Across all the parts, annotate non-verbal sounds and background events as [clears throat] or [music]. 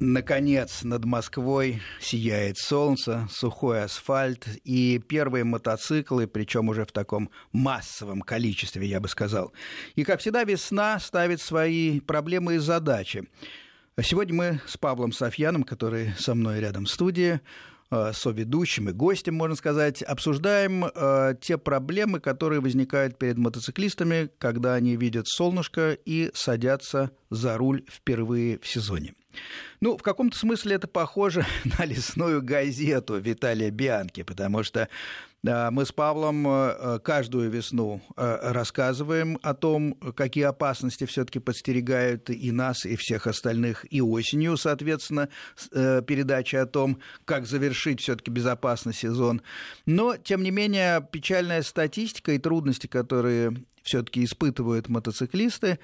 Наконец, над Москвой сияет солнце, сухой асфальт и первые мотоциклы, причем уже в таком массовом количестве, я бы сказал. И, как всегда, весна ставит свои проблемы и задачи. Сегодня мы с Павлом Софьяном, который со мной рядом в студии, э, соведущим и гостем, можно сказать, обсуждаем э, те проблемы, которые возникают перед мотоциклистами, когда они видят солнышко и садятся за руль впервые в сезоне. Ну, в каком-то смысле это похоже [laughs] на лесную газету Виталия Бианки, потому что мы с Павлом э, каждую весну э, рассказываем о том, какие опасности все-таки подстерегают и нас, и всех остальных, и осенью, соответственно, э, передача о том, как завершить все-таки безопасный сезон. Но, тем не менее, печальная статистика и трудности, которые все-таки испытывают мотоциклисты,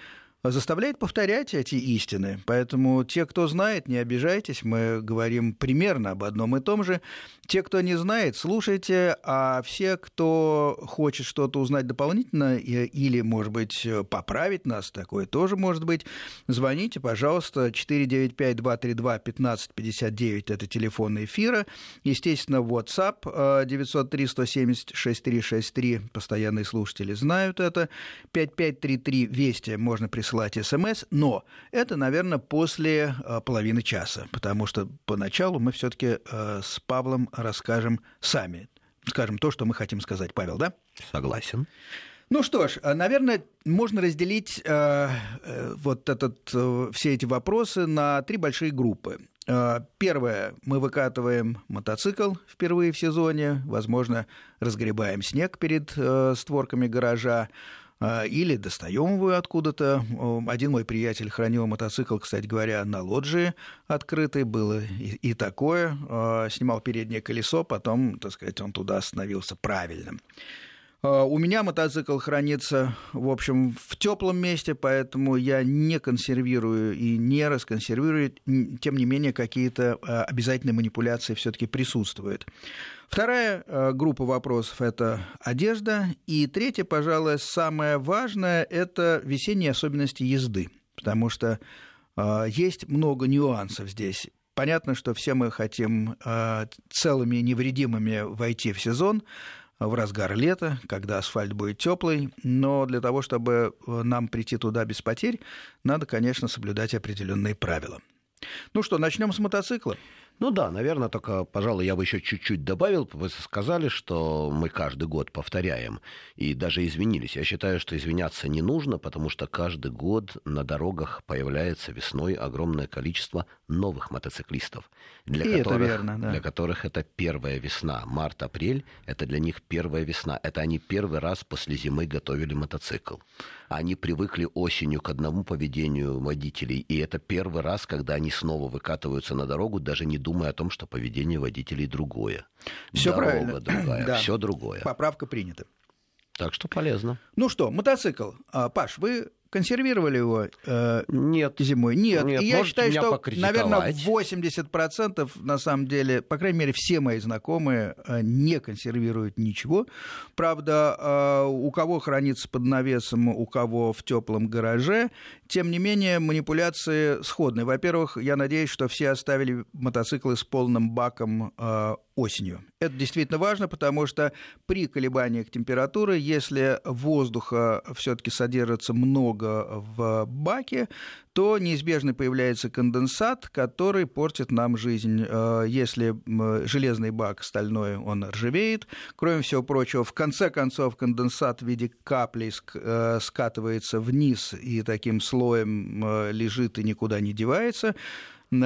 заставляет повторять эти истины. Поэтому те, кто знает, не обижайтесь, мы говорим примерно об одном и том же. Те, кто не знает, слушайте, а все, кто хочет что-то узнать дополнительно или, может быть, поправить нас, такое тоже может быть, звоните, пожалуйста, 495-232-1559, это телефон эфира. Естественно, WhatsApp 903-170-6363, постоянные слушатели знают это. 5533 Вести можно присылать присылать смс, но это, наверное, после э, половины часа, потому что поначалу мы все-таки э, с Павлом расскажем сами. Скажем то, что мы хотим сказать. Павел, да? Согласен. Ну что ж, э, наверное, можно разделить э, вот этот, э, все эти вопросы на три большие группы. Э, первое, мы выкатываем мотоцикл впервые в сезоне, возможно, разгребаем снег перед э, створками гаража. А, или достаем его откуда-то. Один мой приятель хранил мотоцикл, кстати говоря, на лоджии открытый, было и, и такое. А, снимал переднее колесо, потом, так сказать, он туда остановился правильно. А, у меня мотоцикл хранится, в общем, в теплом месте, поэтому я не консервирую и не расконсервирую. Тем не менее, какие-то обязательные манипуляции все-таки присутствуют. Вторая э, группа вопросов – это одежда. И третья, пожалуй, самое важное – это весенние особенности езды. Потому что э, есть много нюансов здесь. Понятно, что все мы хотим э, целыми невредимыми войти в сезон, в разгар лета, когда асфальт будет теплый, но для того, чтобы нам прийти туда без потерь, надо, конечно, соблюдать определенные правила. Ну что, начнем с мотоцикла. Ну да, наверное, только, пожалуй, я бы еще чуть-чуть добавил. Вы сказали, что мы каждый год повторяем и даже извинились. Я считаю, что извиняться не нужно, потому что каждый год на дорогах появляется весной огромное количество новых мотоциклистов, для, и которых, это верно, да. для которых это первая весна. Март-апрель – это для них первая весна. Это они первый раз после зимы готовили мотоцикл. Они привыкли осенью к одному поведению водителей, и это первый раз, когда они снова выкатываются на дорогу, даже не думая о том, что поведение водителей другое. Все правильно. [clears throat] другая, да. все другое. Поправка принята. Так что полезно. Ну что, мотоцикл. А, Паш, вы консервировали его э, Нет. зимой? Нет. Нет. И я считаю, что, наверное, 80% на самом деле, по крайней мере, все мои знакомые э, не консервируют ничего. Правда, э, у кого хранится под навесом, у кого в теплом гараже. Тем не менее, манипуляции сходны. Во-первых, я надеюсь, что все оставили мотоциклы с полным баком э, осенью. Это действительно важно, потому что при колебаниях температуры, если воздуха все-таки содержится много в баке, то неизбежно появляется конденсат, который портит нам жизнь. Э, если железный бак стальной, он ржавеет. Кроме всего прочего, в конце концов конденсат в виде каплей э, скатывается вниз и таким слоем э, лежит и никуда не девается.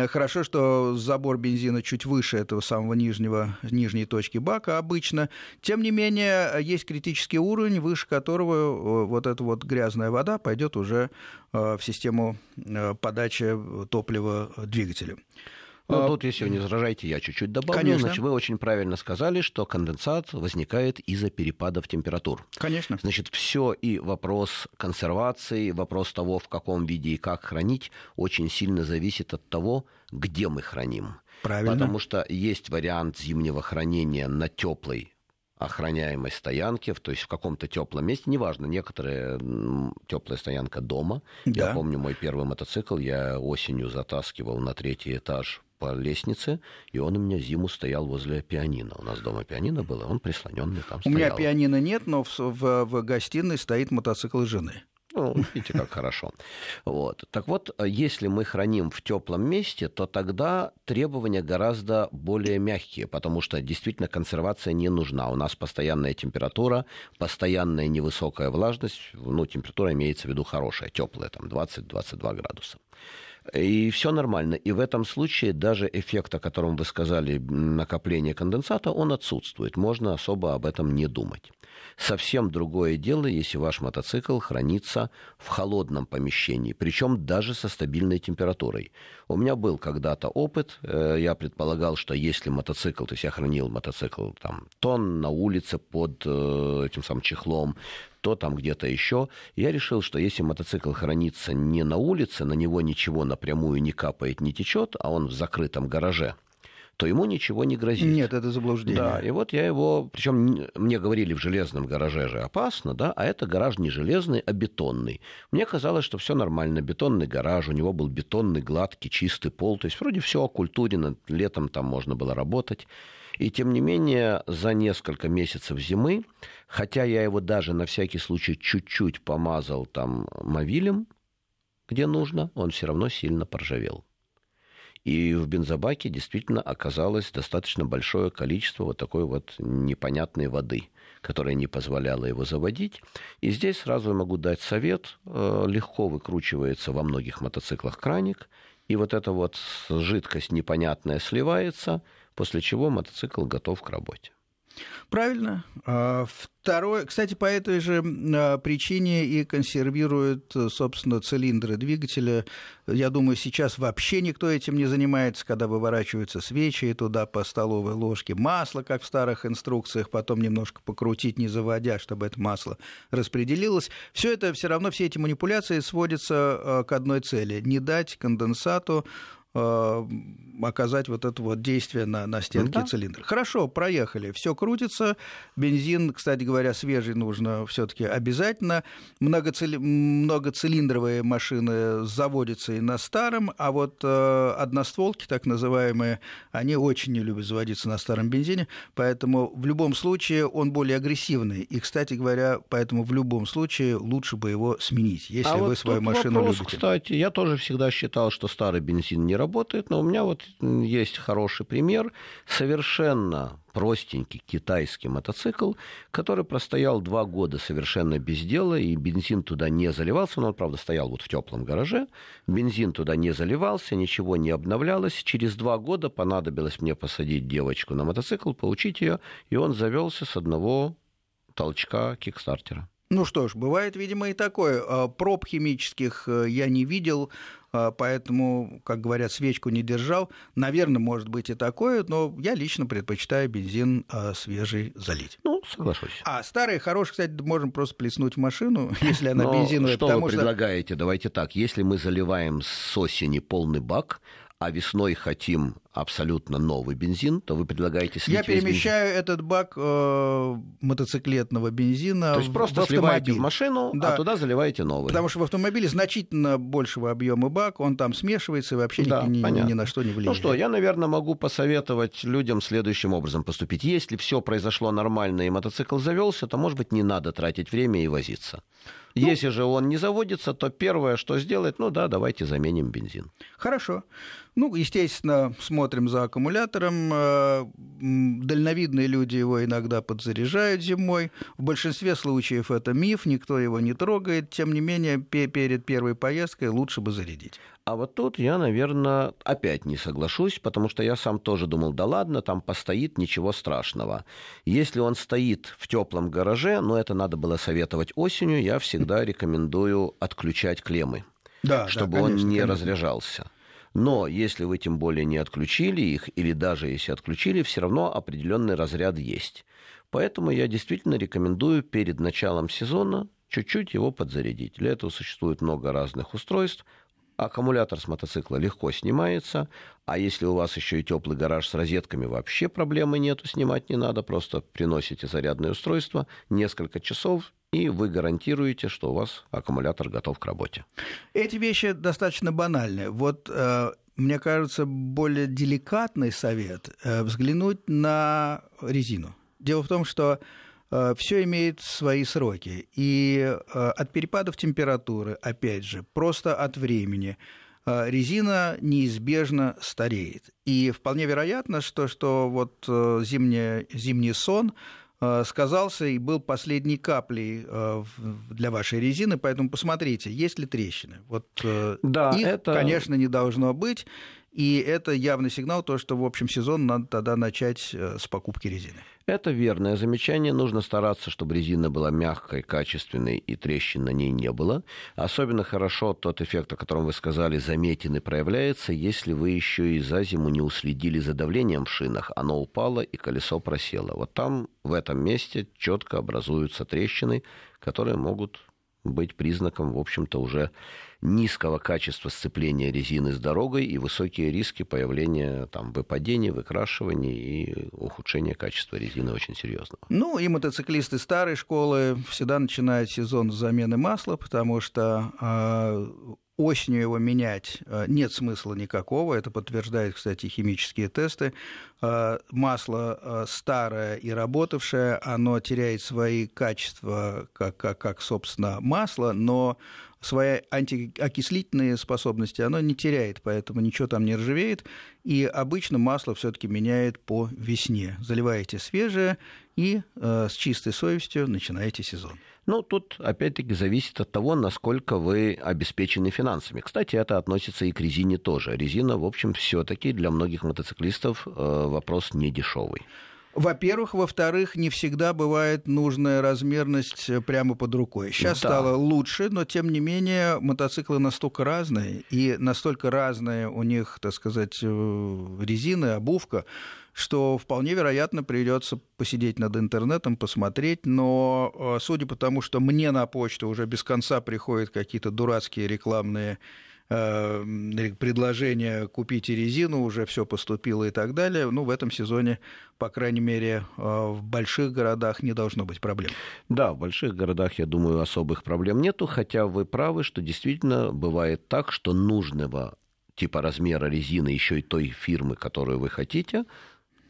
Хорошо, что забор бензина чуть выше этого самого нижнего, нижней точки бака обычно. Тем не менее, есть критический уровень, выше которого вот эта вот грязная вода пойдет уже в систему э, подачи топлива двигателя. Ну, а, тут, если вы не возражаете, я чуть-чуть добавлю. Конечно. Значит, вы очень правильно сказали, что конденсат возникает из-за перепадов температур. Конечно. Значит, все и вопрос консервации, вопрос того, в каком виде и как хранить, очень сильно зависит от того, где мы храним. Правильно. Потому что есть вариант зимнего хранения на теплой охраняемой стоянке, то есть в каком-то теплом месте, неважно, некоторые теплая стоянка дома. Да. Я помню мой первый мотоцикл, я осенью затаскивал на третий этаж по лестнице, и он у меня зиму стоял возле пианино. У нас дома пианино было, он прислоненный там стоял. У меня пианино нет, но в, в, в гостиной стоит мотоцикл жены. Ну, видите, как хорошо. Вот. Так вот, если мы храним в теплом месте, то тогда требования гораздо более мягкие, потому что действительно консервация не нужна. У нас постоянная температура, постоянная невысокая влажность, ну, температура имеется в виду хорошая, теплая, там 20-22 градуса. И все нормально. И в этом случае даже эффект, о котором вы сказали, накопление конденсата, он отсутствует. Можно особо об этом не думать. Совсем другое дело, если ваш мотоцикл хранится в холодном помещении, причем даже со стабильной температурой. У меня был когда-то опыт, э, я предполагал, что если мотоцикл, то есть я хранил мотоцикл там тон на улице под э, этим самым чехлом, то там где-то еще. Я решил, что если мотоцикл хранится не на улице, на него ничего напрямую не капает, не течет, а он в закрытом гараже, то ему ничего не грозит. Нет, это заблуждение. Да, и вот я его, причем мне говорили в железном гараже же опасно, да, а это гараж не железный, а бетонный. Мне казалось, что все нормально, бетонный гараж, у него был бетонный, гладкий, чистый пол, то есть вроде все окультурено, летом там можно было работать. И тем не менее, за несколько месяцев зимы, хотя я его даже на всякий случай чуть-чуть помазал там мовилем, где нужно, он все равно сильно поржавел. И в бензобаке действительно оказалось достаточно большое количество вот такой вот непонятной воды, которая не позволяла его заводить. И здесь сразу могу дать совет. Э, легко выкручивается во многих мотоциклах краник, и вот эта вот жидкость непонятная сливается, после чего мотоцикл готов к работе. Правильно. А, второе, кстати, по этой же а, причине и консервируют, собственно, цилиндры двигателя. Я думаю, сейчас вообще никто этим не занимается, когда выворачиваются свечи и туда по столовой ложке масло, как в старых инструкциях, потом немножко покрутить, не заводя, чтобы это масло распределилось. Все это все равно, все эти манипуляции сводятся а, к одной цели – не дать конденсату оказать вот это вот действие на, на стенке ну, да. цилиндра. Хорошо, проехали, все крутится. Бензин, кстати говоря, свежий нужно все-таки обязательно. Многоцили... Многоцилиндровые машины заводятся и на старом, а вот э, одностволки, так называемые, они очень не любят заводиться на старом бензине, поэтому в любом случае он более агрессивный. И, кстати говоря, поэтому в любом случае лучше бы его сменить, если а вы вот свою машину вопрос, любите. Кстати, я тоже всегда считал, что старый бензин не работает, но у меня вот есть хороший пример. Совершенно простенький китайский мотоцикл, который простоял два года совершенно без дела, и бензин туда не заливался, но он, правда, стоял вот в теплом гараже, бензин туда не заливался, ничего не обновлялось. Через два года понадобилось мне посадить девочку на мотоцикл, получить ее, и он завелся с одного толчка кикстартера. Ну что ж, бывает, видимо, и такое. А, проб химических э, я не видел, поэтому, как говорят, свечку не держал. Наверное, может быть и такое, но я лично предпочитаю бензин а, свежий залить. Ну, соглашусь. А старый, хороший, кстати, можем просто плеснуть в машину, [laughs] если она бензиновая. Что вы предлагаете? Давайте так. Если мы заливаем с осени полный бак, а весной хотим абсолютно новый бензин, то вы предлагаете слить Я перемещаю бензин. этот бак э, мотоциклетного бензина То есть просто в сливаете в машину, а да. а туда заливаете новый. Потому что в автомобиле значительно большего объема бак, он там смешивается и вообще да, ни, ни, ни на что не влияет. Ну что, я, наверное, могу посоветовать людям следующим образом поступить. Если все произошло нормально и мотоцикл завелся, то, может быть, не надо тратить время и возиться. Ну, Если же он не заводится, то первое, что сделать, ну да, давайте заменим бензин. Хорошо. Ну, естественно, смотрим за аккумулятором. Э, дальновидные люди его иногда подзаряжают зимой. В большинстве случаев это миф, никто его не трогает. Тем не менее, перед первой поездкой лучше бы зарядить. А вот тут я, наверное, опять не соглашусь, потому что я сам тоже думал, да ладно, там постоит, ничего страшного. Если он стоит в теплом гараже, но это надо было советовать осенью, я всегда рекомендую отключать клеммы, да, чтобы да, конечно, он не конечно. разряжался. Но если вы тем более не отключили их, или даже если отключили, все равно определенный разряд есть. Поэтому я действительно рекомендую перед началом сезона чуть-чуть его подзарядить. Для этого существует много разных устройств. Аккумулятор с мотоцикла легко снимается, а если у вас еще и теплый гараж с розетками, вообще проблемы нету, снимать не надо, просто приносите зарядное устройство, несколько часов, и вы гарантируете, что у вас аккумулятор готов к работе. Эти вещи достаточно банальные. Вот э, мне кажется, более деликатный совет э, взглянуть на резину. Дело в том, что все имеет свои сроки. И э, от перепадов температуры, опять же, просто от времени, э, резина неизбежно стареет. И вполне вероятно, что, что вот зимний, зимний сон сказался и был последней каплей для вашей резины, поэтому посмотрите, есть ли трещины. Вот да, их, это... конечно, не должно быть. И это явный сигнал, то, что в общем сезон надо тогда начать э, с покупки резины. Это верное замечание. Нужно стараться, чтобы резина была мягкой, качественной и трещин на ней не было. Особенно хорошо тот эффект, о котором вы сказали, заметен и проявляется, если вы еще и за зиму не уследили за давлением в шинах. Оно упало и колесо просело. Вот там, в этом месте, четко образуются трещины, которые могут быть признаком, в общем-то, уже низкого качества сцепления резины с дорогой и высокие риски появления там, выпадений, выкрашиваний и ухудшения качества резины очень серьезного. Ну и мотоциклисты старой школы всегда начинают сезон с замены масла, потому что э, осенью его менять а, нет смысла никакого. Это подтверждают, кстати, химические тесты. Масло старое и работавшее, оно теряет свои качества, как, как, как собственно, масло, но свои антиокислительные способности оно не теряет, поэтому ничего там не ржавеет. И обычно масло все-таки меняет по весне. Заливаете свежее и э, с чистой совестью начинаете сезон. Ну, тут опять-таки зависит от того, насколько вы обеспечены финансами. Кстати, это относится и к резине тоже. Резина, в общем, все-таки для многих мотоциклистов э, вопрос не дешевый. Во-первых, во-вторых, не всегда бывает нужная размерность э, прямо под рукой. Сейчас да. стало лучше, но тем не менее мотоциклы настолько разные, и настолько разные у них, так сказать, э, резины, обувка, что вполне вероятно придется посидеть над интернетом, посмотреть, но э, судя по тому, что мне на почту уже без конца приходят какие-то дурацкие рекламные Э, предложение купить резину, уже все поступило и так далее. Ну, в этом сезоне, по крайней мере, э, в больших городах не должно быть проблем. Да, в больших городах, я думаю, особых проблем нету, хотя вы правы, что действительно бывает так, что нужного типа размера резины еще и той фирмы, которую вы хотите,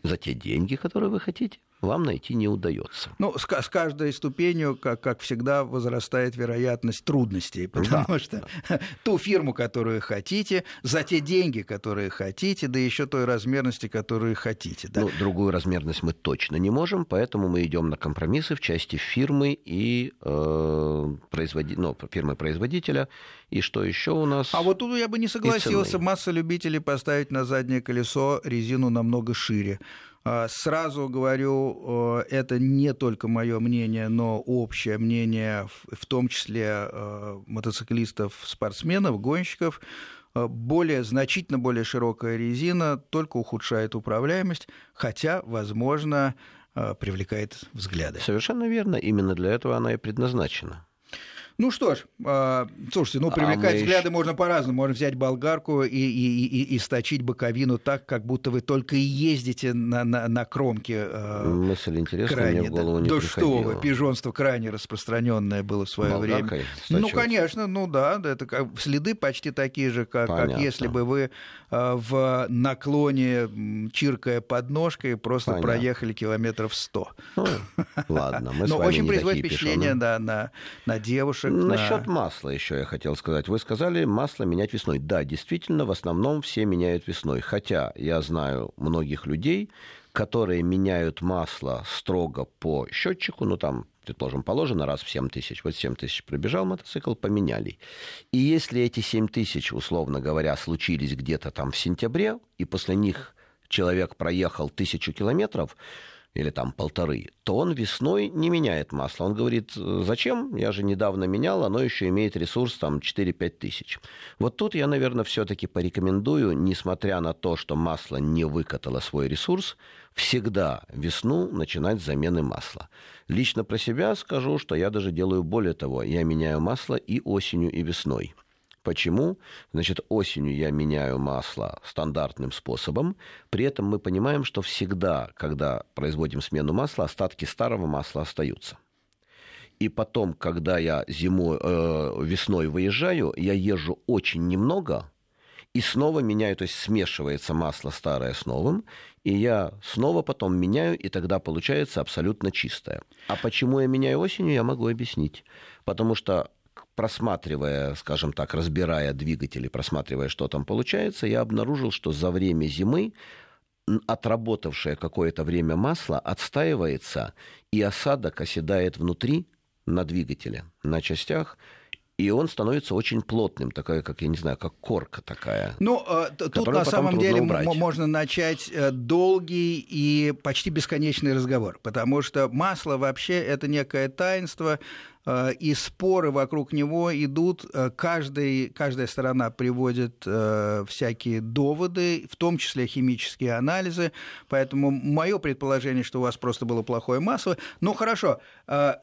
за те деньги, которые вы хотите, вам найти не удается. Ну, с, с каждой ступенью, как, как всегда, возрастает вероятность трудностей, [laughs] потому да. что [laughs] ту фирму, которую хотите, за те деньги, которые хотите, да еще той размерности, которую хотите. Да? Ну, другую размерность мы точно не можем, поэтому мы идем на компромиссы в части фирмы и э, производи... ну, фирмы-производителя. И что еще у нас? А вот тут я бы не согласился. Масса любителей поставить на заднее колесо резину намного шире. А, сразу говорю, это не только мое мнение, но общее мнение, в том числе а, мотоциклистов, спортсменов, гонщиков. А, более, значительно более широкая резина только ухудшает управляемость, хотя, возможно, привлекает взгляды. Совершенно верно. Именно для этого она и предназначена. Ну что ж, э, слушайте, ну привлекать а взгляды еще... можно по-разному. Можно взять болгарку и, и, и, и сточить боковину так, как будто вы только и ездите на, на, на кромке. Э, Мысль интересная, крайне, мне в голову не Да что вы, пижонство крайне распространенное было в свое время. Ну, конечно, ну да, это как, следы почти такие же, как, как если бы вы э, в наклоне, чиркая подножкой, просто Понятно. проехали километров сто. Ну, ладно, мы [laughs] с Но вами очень производит впечатление да, на, на девушек, лучше. Насчет на... масла еще я хотел сказать. Вы сказали, масло менять весной. Да, действительно, в основном все меняют весной. Хотя я знаю многих людей, которые меняют масло строго по счетчику, ну там предположим, положено раз в 7 тысяч. Вот 7 тысяч пробежал мотоцикл, поменяли. И если эти 7 тысяч, условно говоря, случились где-то там в сентябре, и после них человек проехал тысячу километров, или там полторы, то он весной не меняет масло. Он говорит, зачем? Я же недавно менял, оно еще имеет ресурс там 4-5 тысяч. Вот тут я, наверное, все-таки порекомендую, несмотря на то, что масло не выкатало свой ресурс, всегда весну начинать с замены масла. Лично про себя скажу, что я даже делаю более того. Я меняю масло и осенью, и весной. Почему? Значит, осенью я меняю масло стандартным способом. При этом мы понимаем, что всегда, когда производим смену масла, остатки старого масла остаются. И потом, когда я зимой, э, весной выезжаю, я езжу очень немного, и снова меняю, то есть смешивается масло старое с новым, и я снова потом меняю, и тогда получается абсолютно чистое. А почему я меняю осенью, я могу объяснить. Потому что просматривая, скажем так, разбирая двигатели, просматривая, что там получается, я обнаружил, что за время зимы отработавшее какое-то время масло отстаивается, и осадок оседает внутри на двигателе, на частях, и он становится очень плотным, такая, как, я не знаю, как корка такая. Ну, э, тут на самом деле убрать. можно начать э, долгий и почти бесконечный разговор, потому что масло вообще это некое таинство, и споры вокруг него идут. Э, каждый, каждая сторона приводит э, всякие доводы, в том числе химические анализы. Поэтому мое предположение, что у вас просто было плохое масло. Ну, хорошо,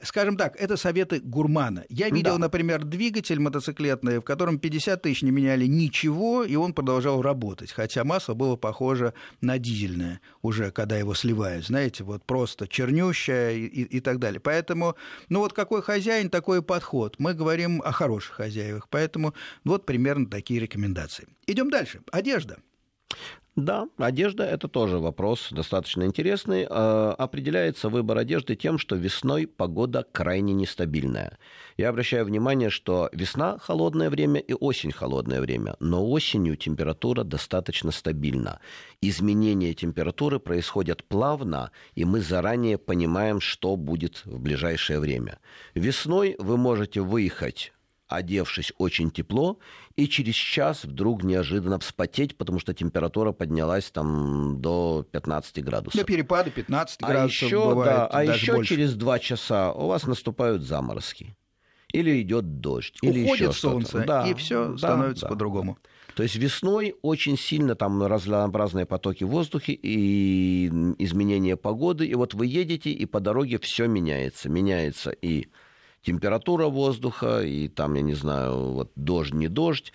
скажем так, это советы гурмана. Я видел, да. например, двигатель мотоциклетный, в котором 50 тысяч не меняли ничего, и он продолжал работать. Хотя масло было похоже на дизельное уже, когда его сливают. Знаете, вот просто чернющее и, и, и так далее. Поэтому, ну вот какой хозяин хозяин такой подход. Мы говорим о хороших хозяевах. Поэтому вот примерно такие рекомендации. Идем дальше. Одежда. Да, одежда – это тоже вопрос достаточно интересный. А, определяется выбор одежды тем, что весной погода крайне нестабильная. Я обращаю внимание, что весна – холодное время и осень – холодное время, но осенью температура достаточно стабильна. Изменения температуры происходят плавно, и мы заранее понимаем, что будет в ближайшее время. Весной вы можете выехать одевшись очень тепло, и через час вдруг неожиданно вспотеть, потому что температура поднялась там до 15 градусов. До перепада 15 а градусов еще, бывает да, А еще больше. через два часа у вас наступают заморозки. Или идет дождь. Уходит или еще солнце, да, и все да, становится да. по-другому. То есть весной очень сильно там разнообразные потоки воздуха и изменение погоды. И вот вы едете, и по дороге все меняется. Меняется и температура воздуха, и там, я не знаю, вот дождь, не дождь.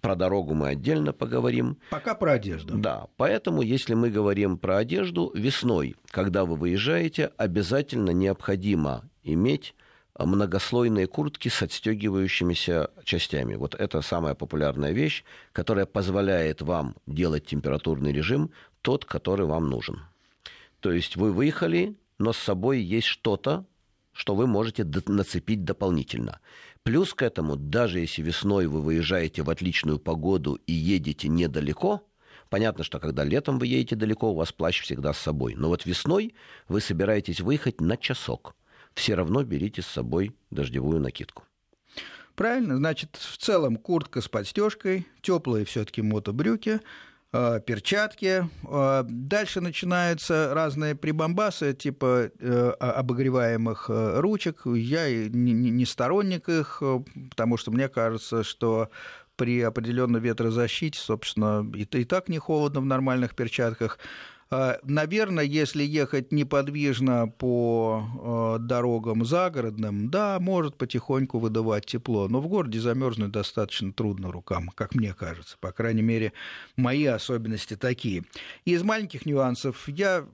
Про дорогу мы отдельно поговорим. Пока про одежду. Да, поэтому, если мы говорим про одежду, весной, когда вы выезжаете, обязательно необходимо иметь многослойные куртки с отстегивающимися частями. Вот это самая популярная вещь, которая позволяет вам делать температурный режим тот, который вам нужен. То есть вы выехали, но с собой есть что-то, что вы можете нацепить дополнительно. Плюс к этому, даже если весной вы выезжаете в отличную погоду и едете недалеко, понятно, что когда летом вы едете далеко, у вас плащ всегда с собой. Но вот весной вы собираетесь выехать на часок. Все равно берите с собой дождевую накидку. Правильно, значит, в целом куртка с подстежкой, теплые все-таки мотобрюки, перчатки. Э, дальше начинаются разные прибамбасы, типа э, обогреваемых ручек. Я не сторонник их, потому что мне кажется, что при определенной ветрозащите, собственно, и так не холодно в нормальных перчатках. А, наверное, если ехать неподвижно по э, дорогам загородным, да, может потихоньку выдавать тепло, но в городе замерзнуть достаточно трудно рукам, как мне кажется. По крайней мере, мои особенности такие. Из маленьких нюансов я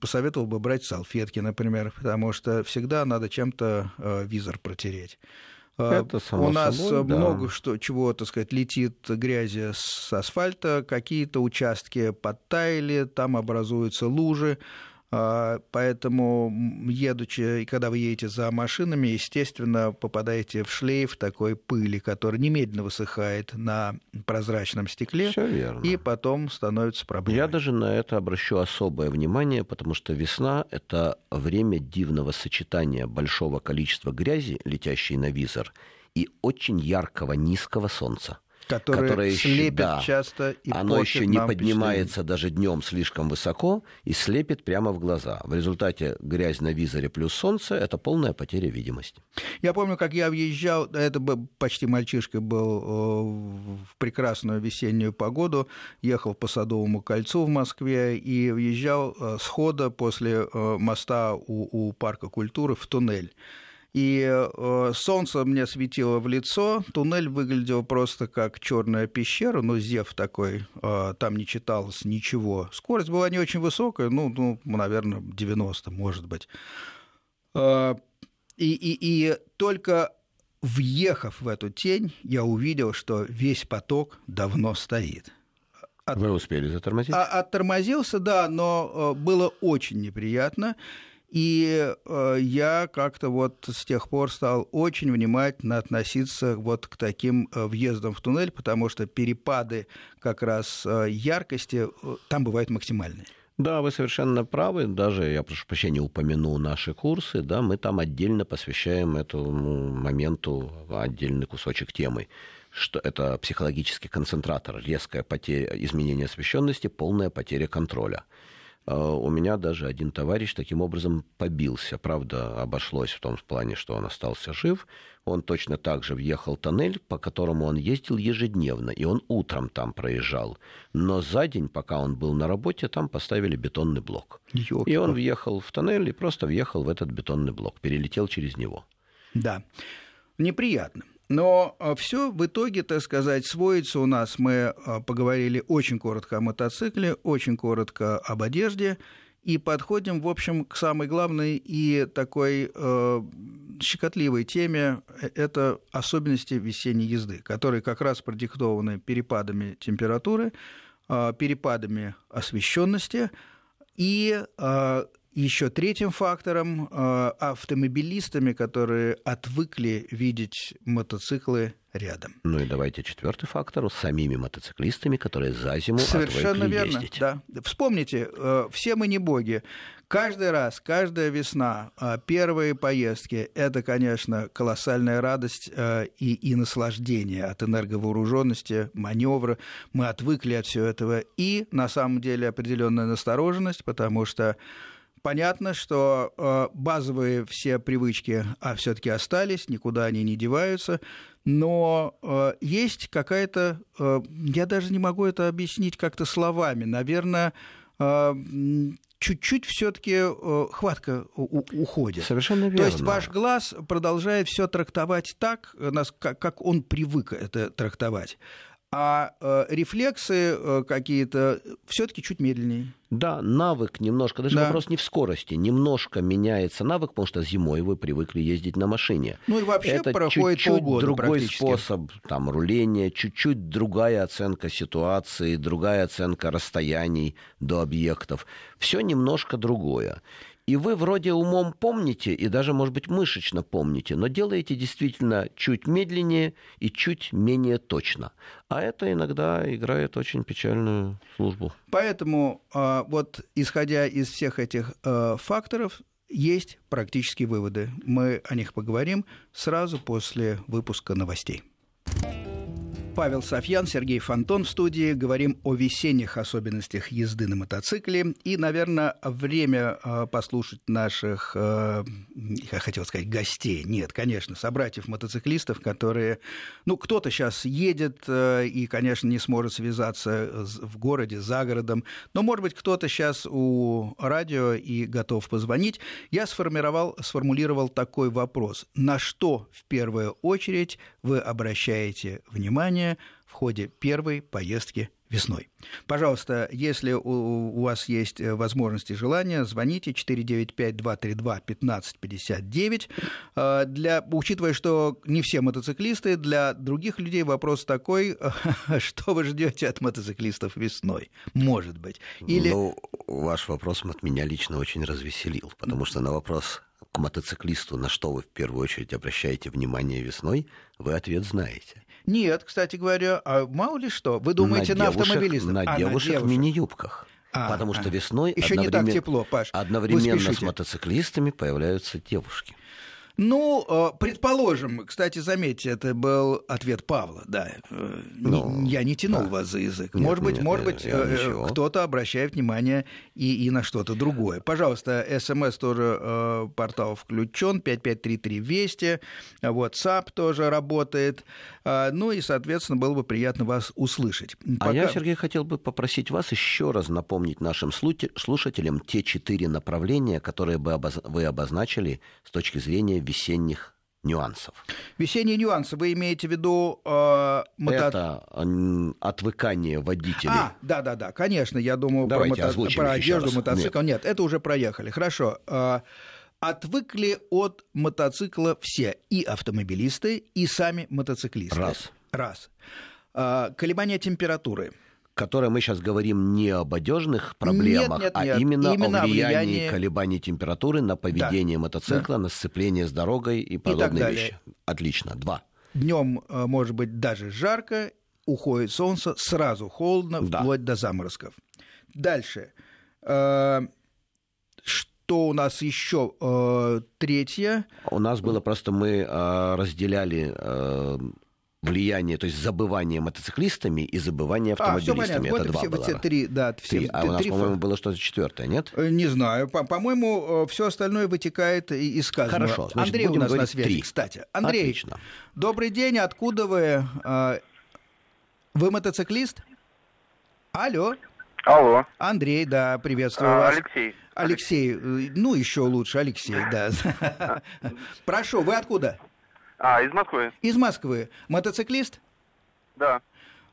посоветовал бы брать салфетки, например, потому что всегда надо чем-то э, визор протереть. А, Это само У нас собой, много да. что, чего, так сказать, летит грязи с асфальта, какие-то участки подтаяли, там образуются лужи. А, поэтому, едучи, и когда вы едете за машинами, естественно, попадаете в шлейф такой пыли, который немедленно высыхает на прозрачном стекле. Все верно. И потом становится проблемой. Я даже на это обращу особое внимание, потому что весна – это время дивного сочетания большого количества грязи, летящей на визор, и очень яркого низкого солнца которые, которое слепит да, часто и оно еще не поднимается даже днем слишком высоко и слепит прямо в глаза. В результате грязь на визоре плюс солнце – это полная потеря видимости. Я помню, как я въезжал, это почти мальчишкой был э, в прекрасную весеннюю погоду, ехал по Садовому кольцу в Москве и въезжал э, с хода после э, моста у, у парка культуры в туннель. И э, солнце мне светило в лицо, туннель выглядел просто как черная пещера, но зев такой, э, там не читалось ничего. Скорость была не очень высокая, ну, ну наверное, 90, может быть. Э, и, и, и только въехав в эту тень, я увидел, что весь поток давно стоит. От... Вы успели затормозить? А, оттормозился, да, но было очень неприятно. И э, я как-то вот с тех пор стал очень внимательно относиться вот к таким э, въездам в туннель, потому что перепады как раз э, яркости э, там бывают максимальные. Да, вы совершенно правы. Даже, я прошу прощения, упомяну наши курсы. Да, мы там отдельно посвящаем этому моменту отдельный кусочек темы что это психологический концентратор, резкая потеря, изменение освещенности, полная потеря контроля. А, у меня даже один товарищ таким образом побился. Правда, обошлось в том плане, что он остался жив. Он точно так же въехал тоннель, по которому он ездил ежедневно, и он утром там проезжал. Но за день, пока он был на работе, там поставили бетонный блок. Ёлки. И он въехал в тоннель и просто въехал в этот бетонный блок, перелетел через него. Да, неприятно. Но а, все в итоге, так сказать, сводится у нас. Мы а, поговорили очень коротко о мотоцикле, очень коротко об одежде, и подходим, в общем, к самой главной и такой э, щекотливой теме – это особенности весенней езды, которые как раз продиктованы перепадами температуры, э, перепадами освещенности и э, еще третьим фактором э, автомобилистами, которые отвыкли видеть мотоциклы рядом. Ну и давайте четвертый фактор самими мотоциклистами, которые за зиму Совершенно отвыкли верно, ездить. Да. Вспомните, э, все мы не боги. Каждый раз, каждая весна, э, первые поездки – это, конечно, колоссальная радость и, и наслаждение от энерговооруженности, маневра. Мы отвыкли от всего этого. И, на самом деле, определенная настороженность, потому что понятно, что э, базовые все привычки а, все-таки остались, никуда они не деваются, но э, есть какая-то, э, я даже не могу это объяснить как-то словами, наверное, чуть-чуть все-таки хватка уходит. Совершенно верно. То есть ваш глаз продолжает все трактовать так, как он привык это трактовать а э, рефлексы э, какие-то все-таки чуть медленнее. Да, навык немножко, даже да. вопрос не в скорости, немножко меняется навык, потому что зимой вы привыкли ездить на машине. Ну и вообще Это проходит чуть-чуть полгода другой способ там руления, чуть-чуть другая оценка ситуации, другая оценка расстояний до объектов. Все немножко другое. И вы вроде умом помните, и даже, может быть, мышечно помните, но делаете действительно чуть медленнее и чуть менее точно. А это иногда играет очень печальную службу. Поэтому а, вот исходя из всех этих э, факторов, есть практические выводы. Мы о них поговорим сразу после выпуска новостей. Павел Софьян, Сергей Фонтон в студии. Говорим о весенних особенностях езды на мотоцикле. И, наверное, время э, послушать наших, э, я хотел сказать, гостей. Нет, конечно, собратьев-мотоциклистов, которые... Ну, кто-то сейчас едет э, и, конечно, не сможет связаться в городе, за городом. Но, может быть, кто-то сейчас у радио и готов позвонить. Я сформировал, сформулировал такой вопрос. На что в первую очередь вы обращаете внимание в ходе первой поездки весной. Пожалуйста, если у, вас есть э, возможность и желание, звоните 495-232-1559. А, для, учитывая, что не все мотоциклисты, для других людей вопрос такой, [laughs] что вы ждете от мотоциклистов весной? Может быть. Или... Ну, ваш вопрос от меня лично очень развеселил, потому что на вопрос к мотоциклисту, на что вы в первую очередь обращаете внимание весной, вы ответ знаете. Нет, кстати говоря, а мало ли что. Вы думаете на, на девушек, автомобилистов? На, а, девушек на девушек в мини-юбках. А, потому что весной Еще одновременно, не так тепло, Паш. одновременно с мотоциклистами появляются девушки. Ну, э, предположим, кстати, заметьте, это был ответ Павла, да. Э, ну, я не тянул да. вас за язык. Нет, может быть, нет, может быть, э, кто-то обращает внимание и, и на что-то другое. Пожалуйста, СМС тоже э, портал включен, 5533 Вести, WhatsApp тоже работает. Э, ну и, соответственно, было бы приятно вас услышать. Пока... А я, Сергей, хотел бы попросить вас еще раз напомнить нашим слушателям те четыре направления, которые бы вы обозначили с точки зрения весенних нюансов. Весенние нюансы, вы имеете в виду... Э, мото... Это отвыкание водителей. А, да-да-да, конечно, я думаю Давайте про, мото... про одежду, мотоцикл. Нет. Нет, это уже проехали. Хорошо. Э, отвыкли от мотоцикла все, и автомобилисты, и сами мотоциклисты. Раз. Раз. Э, колебания температуры – которой мы сейчас говорим не об одежных проблемах, нет, нет, нет. а именно, именно о влиянии влиянии... колебаний температуры на поведение да. мотоцикла, да. на сцепление с дорогой и подобные и вещи. Отлично. Два. Днем э, может быть даже жарко, уходит солнце, сразу холодно, да. вплоть до заморозков. Дальше. Э, что у нас еще э, третье? У нас было просто мы разделяли влияние, то есть забывание мотоциклистами и забывание автомобилистами. А, это вот два все, было. Все три, да, все, три. А у нас, по-моему, было что-то четвертое, нет? Э, не знаю. По-моему, э, все остальное вытекает из сказанного. Хорошо. Значит, Андрей у нас на связи, три. кстати. Андрей, Отлично. добрый день. Откуда вы? Э, вы мотоциклист? Алло. Алло. Андрей, да, приветствую а, вас. Алексей. Алексей, ну еще лучше, Алексей, да. [laughs] Прошу, вы откуда? А, из Москвы. Из Москвы. Мотоциклист? Да.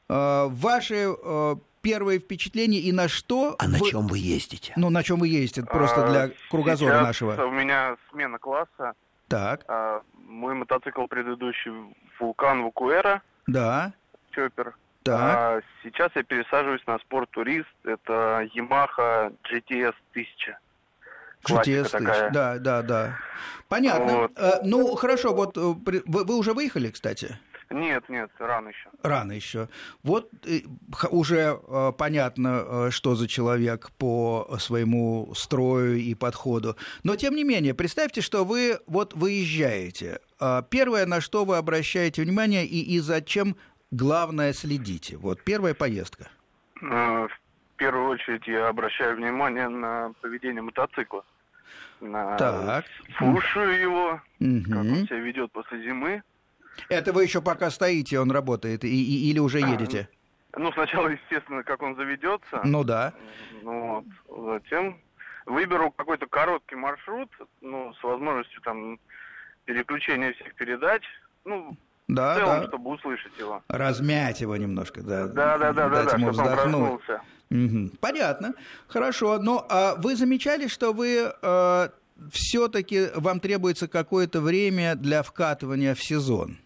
А, ваши а, первые впечатления и на что? А вы... на чем вы ездите? Ну, на чем вы ездите? Просто а, для кругозора Сейчас нашего. У меня смена класса. Так. А, мой мотоцикл предыдущий Вулкан Вукуэра. Да. Чоппер. Так. А сейчас я пересаживаюсь на спорт турист. Это Yamaha GTS 1000. GTS такая. Да, да, да. Понятно. Вот. Э, ну, хорошо, вот э, вы, вы уже выехали, кстати? Нет, нет, рано еще. Рано еще. Вот э, уже понятно, что за человек по своему строю и подходу. Но тем не менее, представьте, что вы вот выезжаете. Первое, на что вы обращаете внимание и, и зачем главное следите. Вот первая поездка. В первую очередь я обращаю внимание на поведение мотоцикла на... Так. слушаю его, угу. как он себя ведет после зимы. Это вы еще пока стоите, он работает, и, и, или уже едете? Ну, сначала, естественно, как он заведется. Ну да. Ну, вот. Затем выберу какой-то короткий маршрут, ну, с возможностью там переключения всех передач. Ну, да, в целом, да. чтобы услышать его. Размять его немножко, да. Да, да, да, да, да, чтобы он проснулся. Угу. Понятно. Хорошо. Но а вы замечали, что вы э, все-таки вам требуется какое-то время для вкатывания в сезон?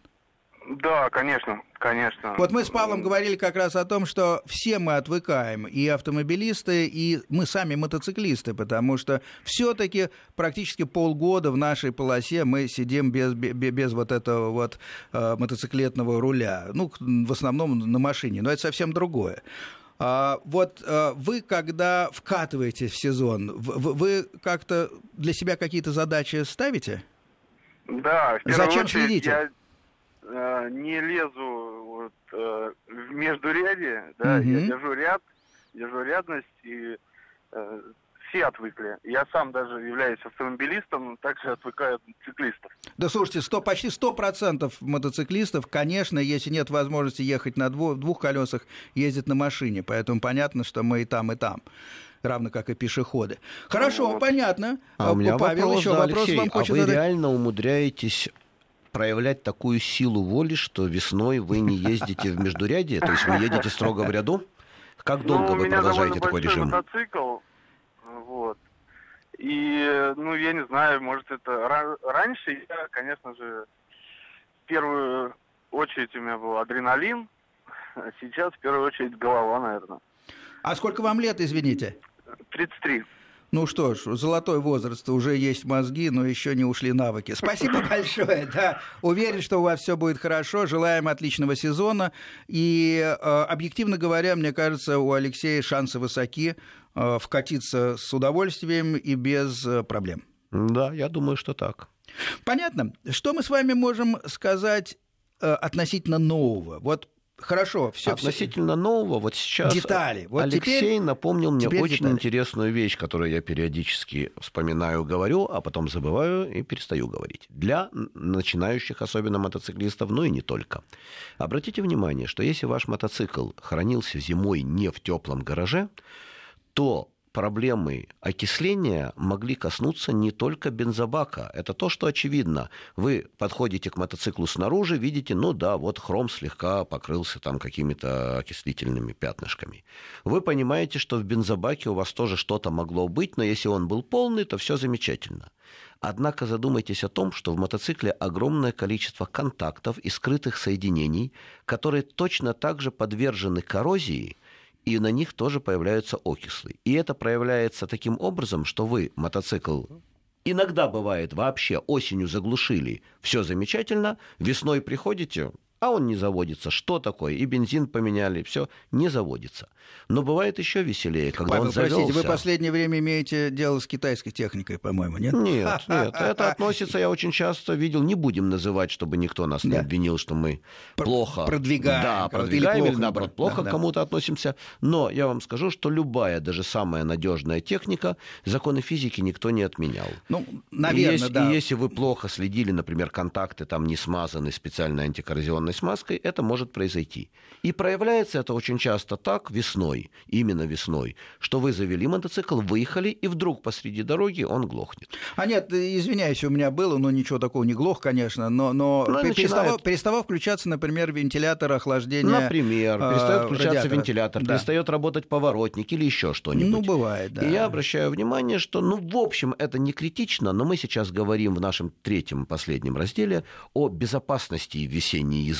Да, конечно, конечно. Вот мы с Павлом говорили как раз о том, что все мы отвыкаем, и автомобилисты, и мы сами мотоциклисты, потому что все-таки практически полгода в нашей полосе мы сидим без, без, без вот этого вот э, мотоциклетного руля. Ну, в основном на машине, но это совсем другое. А, вот а, вы, когда вкатываете в сезон, вы, вы как-то для себя какие-то задачи ставите? Да, в Зачем очередь следите? я э, не лезу вот, э, в междурядье, да, угу. я держу ряд, держу рядность и э, все отвыкли. Я сам даже являюсь автомобилистом, также отвыкаю от циклистов. Да слушайте, 100, почти 100% мотоциклистов, конечно, если нет возможности ехать на двух, двух колесах, ездят на машине. Поэтому понятно, что мы и там, и там равно как и пешеходы. Хорошо, вот. понятно. А у меня Павел, вопрос, еще да, вопрос Алексей, вам хочет а вы задать. реально умудряетесь проявлять такую силу воли, что весной вы не ездите в междурядье, то есть вы едете строго в ряду? Как долго ну, вы продолжаете такой режим? мотоцикл, вот. И, ну, я не знаю, может, это раньше я, конечно же, в первую очередь у меня был адреналин, а сейчас в первую очередь голова, наверное. А сколько вам лет, извините? 33. Ну что ж, золотой возраст, уже есть мозги, но еще не ушли навыки. Спасибо [laughs] большое, да. Уверен, что у вас все будет хорошо. Желаем отличного сезона. И э, объективно говоря, мне кажется, у Алексея шансы высоки вкатиться с удовольствием и без э, проблем. Да, я думаю, что так. Понятно. Что мы с вами можем сказать относительно нового? Вот Хорошо, все. Относительно все... нового, вот сейчас детали. Вот Алексей теперь... напомнил мне очень детали. интересную вещь, которую я периодически вспоминаю, говорю, а потом забываю и перестаю говорить. Для начинающих, особенно мотоциклистов, ну и не только. Обратите внимание, что если ваш мотоцикл хранился зимой не в теплом гараже, то проблемы окисления могли коснуться не только бензобака. Это то, что очевидно. Вы подходите к мотоциклу снаружи, видите, ну да, вот хром слегка покрылся там какими-то окислительными пятнышками. Вы понимаете, что в бензобаке у вас тоже что-то могло быть, но если он был полный, то все замечательно. Однако задумайтесь о том, что в мотоцикле огромное количество контактов и скрытых соединений, которые точно так же подвержены коррозии, и на них тоже появляются окислы. И это проявляется таким образом, что вы мотоцикл иногда бывает вообще осенью заглушили, все замечательно, весной приходите, а он не заводится. Что такое? И бензин поменяли, все не заводится. Но бывает еще веселее, когда Павел, он завелся. простите, вы в последнее время имеете дело с китайской техникой, по-моему, нет? Нет, [laughs] нет. Это относится, я очень часто видел, не будем называть, чтобы никто нас не обвинил, что мы плохо... продвигаем Да, продвигаем, или наоборот, плохо да. к кому-то относимся. Но я вам скажу, что любая, даже самая надежная техника, законы физики никто не отменял. Ну, И наверное, да. и если вы плохо следили, например, контакты там не смазаны специальной антикоррозионной смазкой, это может произойти. И проявляется это очень часто так весной, именно весной, что вы завели мотоцикл, выехали, и вдруг посреди дороги он глохнет. А нет, извиняюсь, у меня было, но ничего такого не глох, конечно, но, но Ну, пе- начинает- переставал, переставал включаться, например, вентилятор охлаждения. Например, а, перестает включаться радиатора. вентилятор, Да. перестает работать поворотник или еще что-нибудь. Ну, бывает, да. И я обращаю внимание, что, ну, в общем, это не критично, но мы сейчас говорим в нашем третьем, последнем разделе о безопасности весенней езды.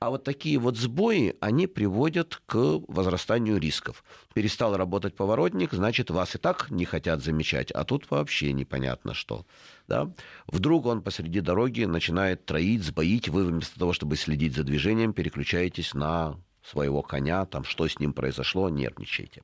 А вот такие вот сбои, они приводят к возрастанию рисков. Перестал работать поворотник, значит, вас и так не хотят замечать, а тут вообще непонятно что. Да? Вдруг он посреди дороги начинает троить, сбоить, вы вместо того, чтобы следить за движением, переключаетесь на своего коня, там, что с ним произошло, нервничайте.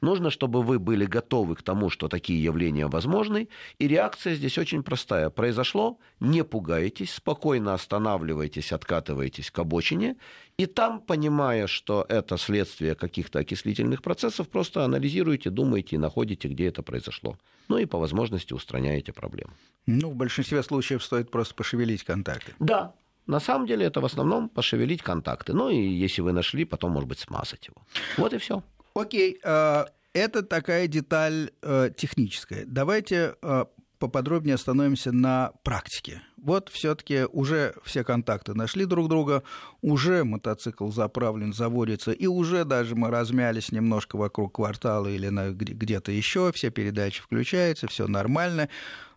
Нужно, чтобы вы были готовы к тому, что такие явления возможны, и реакция здесь очень простая. Произошло, не пугайтесь, спокойно останавливайтесь, откатываетесь к обочине, и там, понимая, что это следствие каких-то окислительных процессов, просто анализируете, думаете и находите, где это произошло. Ну и по возможности устраняете проблему. Ну, в большинстве случаев стоит просто пошевелить контакты. Да, на самом деле это в основном пошевелить контакты. Ну и если вы нашли, потом, может быть, смазать его. Вот и все. Окей, э, это такая деталь э, техническая. Давайте э, поподробнее остановимся на практике. Вот все-таки уже все контакты нашли друг друга, уже мотоцикл заправлен, заводится, и уже даже мы размялись немножко вокруг квартала или где-то еще, все передачи включаются, все нормально.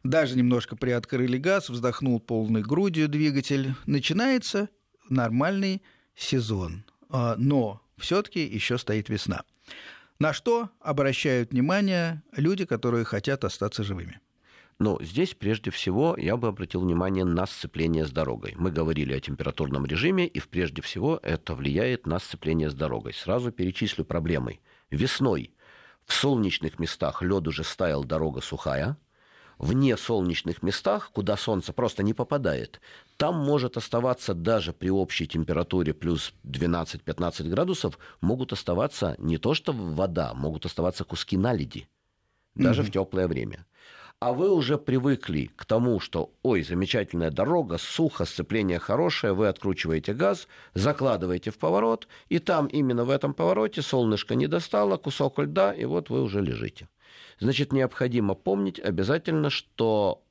Даже немножко приоткрыли газ, вздохнул полной грудью двигатель. Начинается нормальный сезон. А, Но все-таки еще стоит весна. На что обращают внимание люди, которые хотят остаться живыми? Но здесь прежде всего я бы обратил внимание на сцепление с дорогой. Мы говорили о температурном режиме, и прежде всего это влияет на сцепление с дорогой. Сразу перечислю проблемы. Весной в солнечных местах лед уже стаял, дорога сухая. В несолнечных местах, куда солнце просто не попадает, там может оставаться даже при общей температуре плюс 12-15 градусов, могут оставаться не то что вода, могут оставаться куски наледи, даже в теплое время а вы уже привыкли к тому, что, ой, замечательная дорога, сухо, сцепление хорошее, вы откручиваете газ, закладываете в поворот, и там именно в этом повороте солнышко не достало, кусок льда, и вот вы уже лежите. Значит, необходимо помнить обязательно, что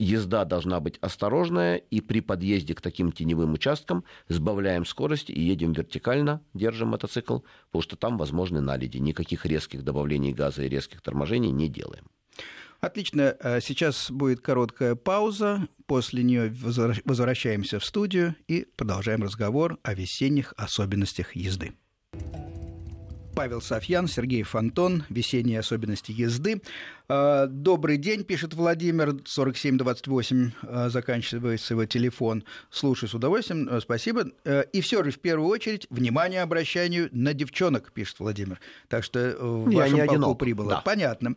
езда должна быть осторожная, и при подъезде к таким теневым участкам сбавляем скорость и едем вертикально, держим мотоцикл, потому что там возможны наледи. Никаких резких добавлений газа и резких торможений не делаем. Отлично. А Сейчас будет короткая пауза. После нее возвращаемся в студию и продолжаем разговор о весенних особенностях езды. Павел Софьян, Сергей Фонтон. Весенние особенности езды. А, Добрый день, пишет Владимир. 4728 а, заканчивается его телефон. Слушаю с удовольствием. Спасибо. И все же, в первую очередь, внимание обращаю на девчонок, пишет Владимир. Так что э, в Я вашем полку одинок, прибыло. да. Понятно.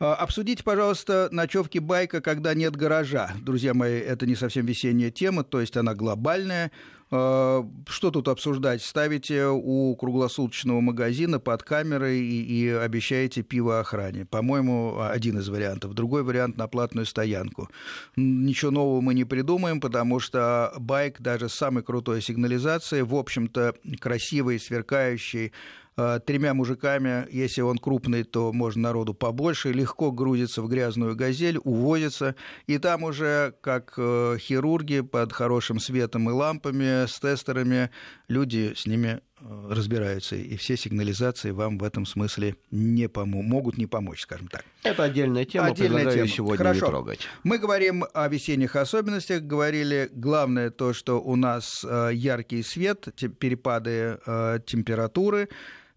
А, Обсудите, пожалуйста, ночевки байка, когда нет гаража. Друзья мои, это не совсем весенняя тема, то есть она глобальная. А, Что тут обсуждать? Ставите у круглосуточного магазина под камерой и, и обещаете пиво охране. По-моему, один из вариантов. Другой вариант на платную стоянку. Ничего нового мы не придумаем, потому что байк даже с самой крутой сигнализацией, в общем-то, красивый, сверкающий, тремя мужиками, если он крупный, то можно народу побольше, легко грузится в грязную газель, увозится, и там уже как э, хирурги под хорошим светом и лампами, с тестерами, люди с ними Э, разбираются, и все сигнализации вам в этом смысле не помо- могут не помочь, скажем так. Это отдельная тема, отдельная предлагаю тема. сегодня Хорошо. не трогать. Мы говорим о весенних особенностях, говорили, главное то, что у нас э, яркий свет, перепады э, температуры,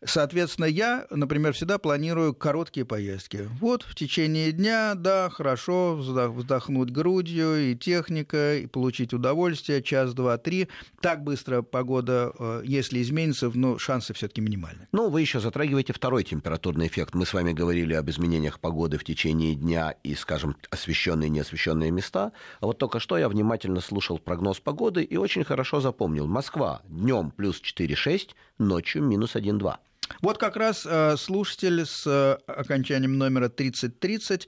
Соответственно, я, например, всегда планирую короткие поездки. Вот в течение дня, да, хорошо, вздохнуть грудью, и техника, и получить удовольствие, час, два, три. Так быстро погода, э, если изменится, но шансы все-таки минимальны. Ну, вы еще затрагиваете второй температурный эффект. Мы с вами говорили об изменениях погоды в течение дня и, скажем, освещенные и неосвещенные места. А вот только что я внимательно слушал прогноз погоды и очень хорошо запомнил. Москва днем плюс 4,6, ночью минус 1,2. Вот как раз э, слушатель с э, окончанием номера 3030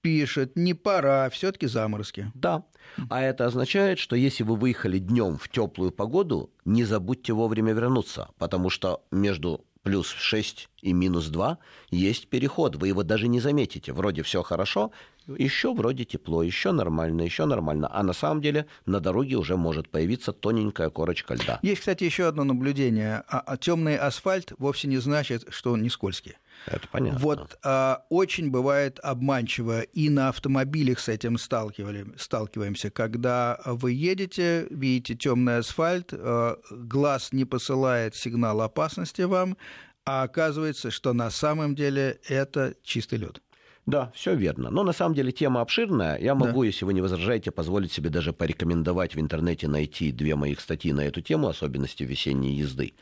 пишет, не пора, все-таки заморозки. Да. А это означает, что если вы выехали днем в теплую погоду, не забудьте вовремя вернуться, потому что между плюс 6 и минус 2 есть переход. Вы его даже не заметите. Вроде все хорошо, еще вроде тепло, еще нормально, еще нормально. А на самом деле на дороге уже может появиться тоненькая корочка льда. Есть, кстати, еще одно наблюдение. А, а темный асфальт вовсе не значит, что он не скользкий. Это понятно. Вот а, очень бывает обманчиво, и на автомобилях с этим сталкивали, сталкиваемся, когда вы едете, видите темный асфальт, а, глаз не посылает сигнал опасности вам, а оказывается, что на самом деле это чистый лед. Да, все верно. Но на самом деле тема обширная. Я могу, да. если вы не возражаете, позволить себе даже порекомендовать в интернете найти две моих статьи на эту тему, особенности весенней езды.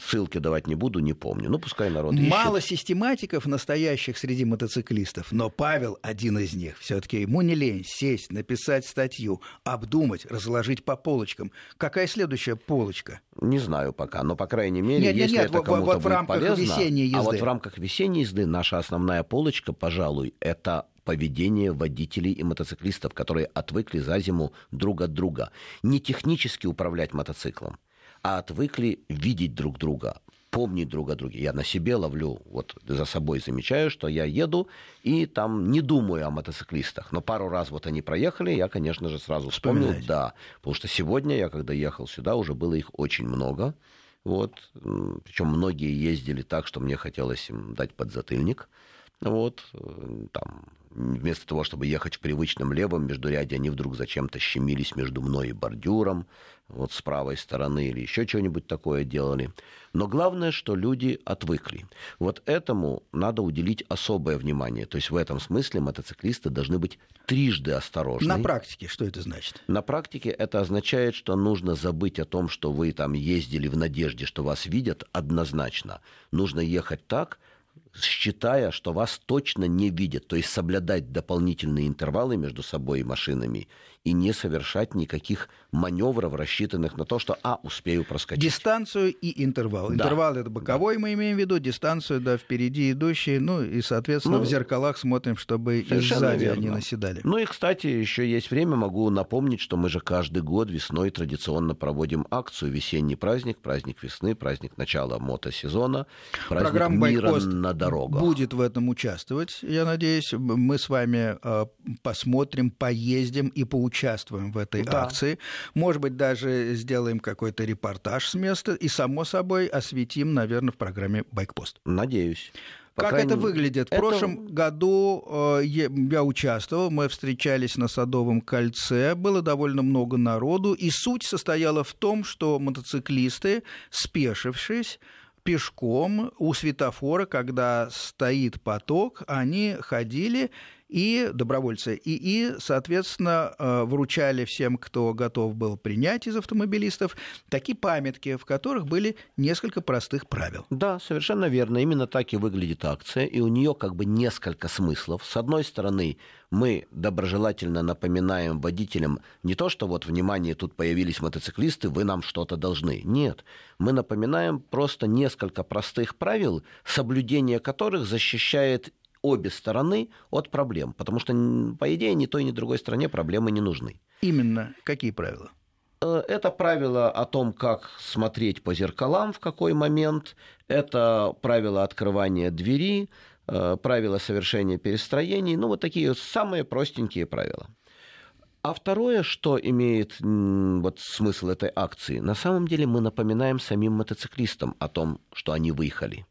Ссылки давать не буду, не помню. Ну, пускай народ ищет. Мало систематиков настоящих среди мотоциклистов, но Павел один из них. все таки ему не лень сесть, написать статью, обдумать, разложить по полочкам. Какая следующая полочка? Не знаю пока, но, по крайней мере, нет, если нет, это кому-то вот в рамках полезно... Весенней езды. А вот в рамках весенней езды наша основная полочка, пожалуй, это поведение водителей и мотоциклистов, которые отвыкли за зиму друг от друга. Не технически управлять мотоциклом, а отвыкли видеть друг друга, помнить друг о друге. Я на себе ловлю, вот за собой замечаю, что я еду и там не думаю о мотоциклистах. Но пару раз вот они проехали, я, конечно же, сразу вспомнил, да. Потому что сегодня я, когда ехал сюда, уже было их очень много. Вот. Причем многие ездили так, что мне хотелось им дать подзатыльник. Вот, э, там, вместо того, чтобы ехать в привычном левом междуряде, они вдруг зачем-то щемились между мной и бордюром, вот с правой стороны или еще что-нибудь такое делали. Но главное, что люди отвыкли. Вот этому надо уделить особое внимание. То есть в этом смысле мотоциклисты должны быть трижды осторожны. На практике что это значит? На практике это означает, что нужно забыть о том, что вы там ездили в надежде, что вас видят однозначно. Нужно ехать так, считая, что вас точно не видят, то есть соблюдать дополнительные интервалы между собой и машинами и не совершать никаких маневров, рассчитанных на то, что, а, успею проскочить. Дистанцию и интервал. Да. Интервал это боковой, да. мы имеем в виду, дистанцию, да, впереди идущие, ну и, соответственно, ну, в зеркалах смотрим, чтобы и сзади верно. они наседали. Ну и, кстати, еще есть время, могу напомнить, что мы же каждый год весной традиционно проводим акцию «Весенний праздник», праздник весны, праздник начала мотосезона, праздник Программа мира на дорогах. будет в этом участвовать, я надеюсь. Мы с вами э, посмотрим, поездим и поучаствуем участвуем в этой да. акции. Может быть, даже сделаем какой-то репортаж с места и, само собой, осветим, наверное, в программе «Байкпост». Надеюсь. По как это выглядит? В это... прошлом году э, я участвовал, мы встречались на Садовом кольце, было довольно много народу, и суть состояла в том, что мотоциклисты, спешившись, пешком у светофора, когда стоит поток, они ходили и добровольцы, и, и, соответственно, э, вручали всем, кто готов был принять из автомобилистов, такие памятки, в которых были несколько простых правил. Да, совершенно верно. Именно так и выглядит акция, и у нее как бы несколько смыслов. С одной стороны, мы доброжелательно напоминаем водителям не то, что вот, внимание, тут появились мотоциклисты, вы нам что-то должны. Нет, мы напоминаем просто несколько простых правил, соблюдение которых защищает обе стороны от проблем, потому что, по идее, ни той, ни другой стране проблемы не нужны. Именно какие правила? Э, это правило о том, как смотреть по зеркалам в какой момент, это правило открывания двери, э, правила совершения перестроений, ну вот такие самые простенькие правила. А второе, что имеет вот смысл этой акции, на самом деле мы напоминаем самим мотоциклистам о том, что они выехали.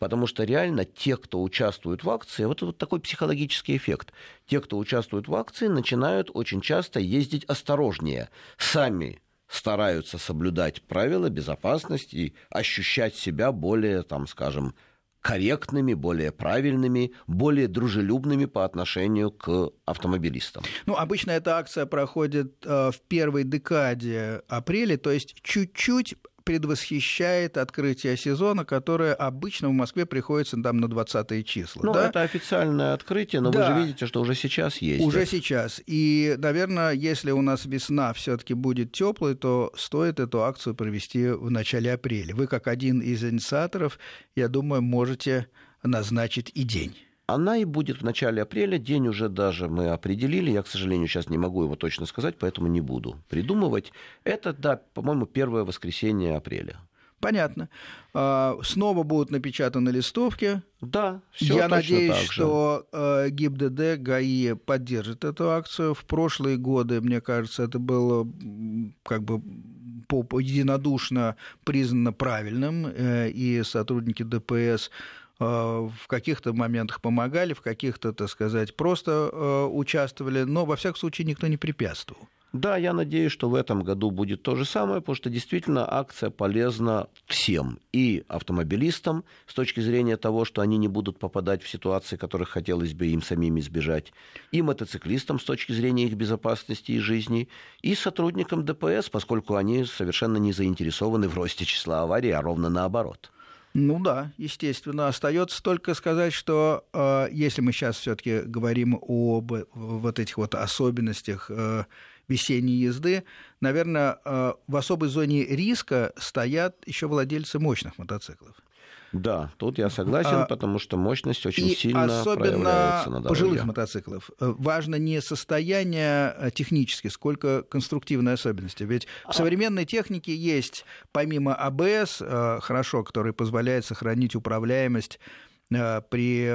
Потому что реально те, кто участвует в акции, вот, вот такой психологический эффект. Те, кто участвует в акции, начинают очень часто ездить осторожнее. Сами стараются соблюдать правила безопасности и ощущать себя более, там, скажем, корректными, более правильными, более дружелюбными по отношению к автомобилистам. Ну, обычно эта акция проходит э, в первой декаде апреля, то есть чуть-чуть предвосхищает открытие сезона, которое обычно в Москве приходится там на 20 числа. Ну, да? это официальное открытие, но да. вы же видите, что уже сейчас есть. Уже сейчас. И, наверное, если у нас весна все-таки будет теплой, то стоит эту акцию провести в начале апреля. Вы, как один из инициаторов, я думаю, можете назначить и день. Она и будет в начале апреля, день уже даже мы определили, я, к сожалению, сейчас не могу его точно сказать, поэтому не буду придумывать. Это, да, по-моему, первое воскресенье апреля. Понятно. А, снова будут напечатаны листовки. Да, все Я надеюсь, что э, ГИБДД, ГАИ поддержит эту акцию. В прошлые годы, мне кажется, это было как бы единодушно признано правильным, э, и сотрудники ДПС в каких-то моментах помогали, в каких-то, так сказать, просто э, участвовали, но во всяком случае никто не препятствовал. Да, я надеюсь, что в этом году будет то же самое, потому что действительно акция полезна всем. И автомобилистам с точки зрения того, что они не будут попадать в ситуации, которых хотелось бы им самим избежать, и мотоциклистам с точки зрения их безопасности и жизни, и сотрудникам ДПС, поскольку они совершенно не заинтересованы в росте числа аварий, а ровно наоборот. Ну да, естественно. Остается только сказать, что э, если мы сейчас все-таки говорим об вот этих вот особенностях э, весенней езды, наверное, э, в особой зоне риска стоят еще владельцы мощных мотоциклов. Да, тут я согласен, а, потому что мощность очень и сильно особенно проявляется на дороге. пожилых мотоциклов. Э, важно не состояние э, технически, сколько конструктивные особенности. Ведь в а современной технике есть, помимо АБС, э, хорошо, который позволяет сохранить управляемость при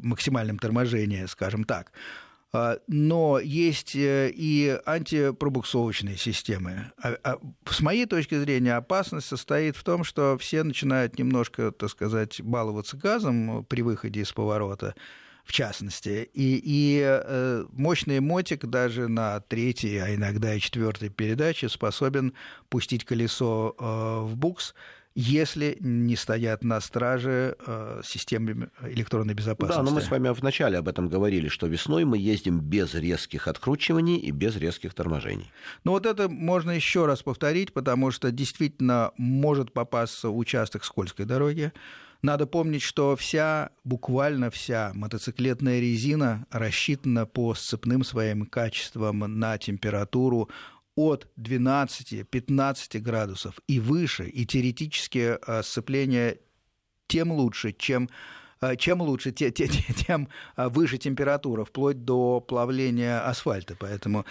максимальном торможении, скажем так. А, но есть э, и антипробуксовочные системы. А, а с моей точки зрения, опасность состоит в том, что все начинают немножко, так сказать, баловаться газом при выходе из поворота, в частности. И, и э, мощный мотик даже на третьей, а иногда и четвертой передаче способен пустить колесо э, в букс, если не стоят на страже э, системы электронной безопасности. Да, но мы с вами вначале об этом говорили, что весной мы ездим без резких откручиваний и без резких торможений. Ну вот это можно еще раз повторить, потому что действительно может попасться участок скользкой дороги. Надо помнить, что вся, буквально вся мотоциклетная резина рассчитана по сцепным своим качествам на температуру от 12-15 градусов и выше, и теоретически э, сцепление тем лучше, чем э, чем лучше, тем, тем э, выше температура, вплоть до плавления асфальта. Поэтому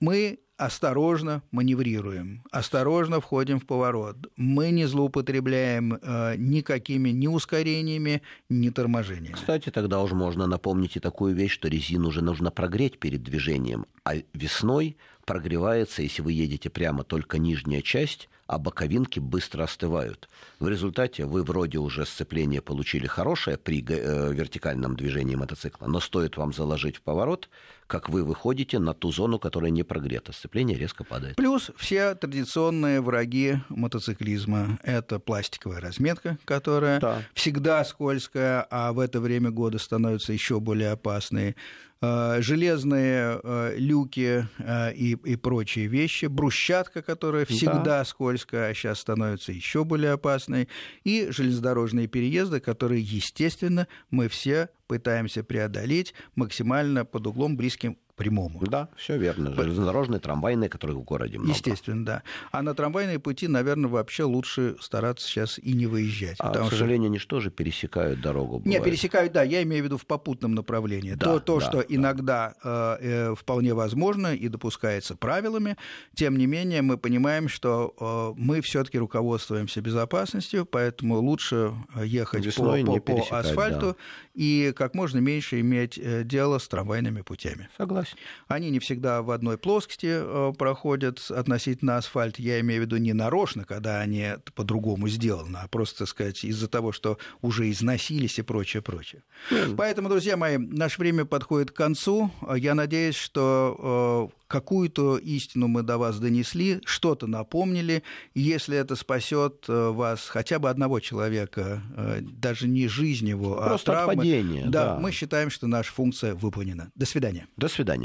мы осторожно маневрируем, осторожно входим в поворот. Мы не злоупотребляем никакими ни ускорениями, ни торможениями. Кстати, тогда уже можно напомнить и такую вещь, что резину уже нужно прогреть перед движением, а весной прогревается, если вы едете прямо только нижняя часть, а боковинки быстро остывают. В результате вы вроде уже сцепление получили хорошее при э, вертикальном движении мотоцикла, но стоит вам заложить в поворот, как вы выходите на ту зону, которая не прогрета. Сцепление резко падает. Плюс все традиционные враги мотоциклизма. Это пластиковая разметка, которая да. всегда скользкая, а в это время года становится еще более опасной. Э, железные э, люки э, и, и прочие вещи, брусчатка, которая всегда да. скользкая, а сейчас становится еще более опасной, и железнодорожные переезды, которые, естественно, мы все пытаемся преодолеть максимально под углом близким прямому. Да, все верно. Железнодорожные, трамвайные, которые в городе много. Естественно, да. А на трамвайные пути, наверное, вообще лучше стараться сейчас и не выезжать. А, к сожалению, что... они что же пересекают дорогу? Бывает. Не, пересекают, да, я имею в виду в попутном направлении. Да, то, то да, что да. иногда э, э, вполне возможно и допускается правилами, тем не менее мы понимаем, что э, мы все-таки руководствуемся безопасностью, поэтому лучше ехать Весной по, по, по асфальту да. и как можно меньше иметь э, дело с трамвайными путями. Согласен. Они не всегда в одной плоскости э, проходят относительно асфальт. Я имею в виду не нарочно, когда они по-другому сделаны, а просто, так сказать, из-за того, что уже износились и прочее, прочее. Mm. Поэтому, друзья мои, наше время подходит к концу. Я надеюсь, что э, какую-то истину мы до вас донесли, что-то напомнили. Если это спасет э, вас хотя бы одного человека, даже не жизнь его, Просто а травмы, падения, да, да, мы считаем, что наша функция выполнена. До свидания. До свидания.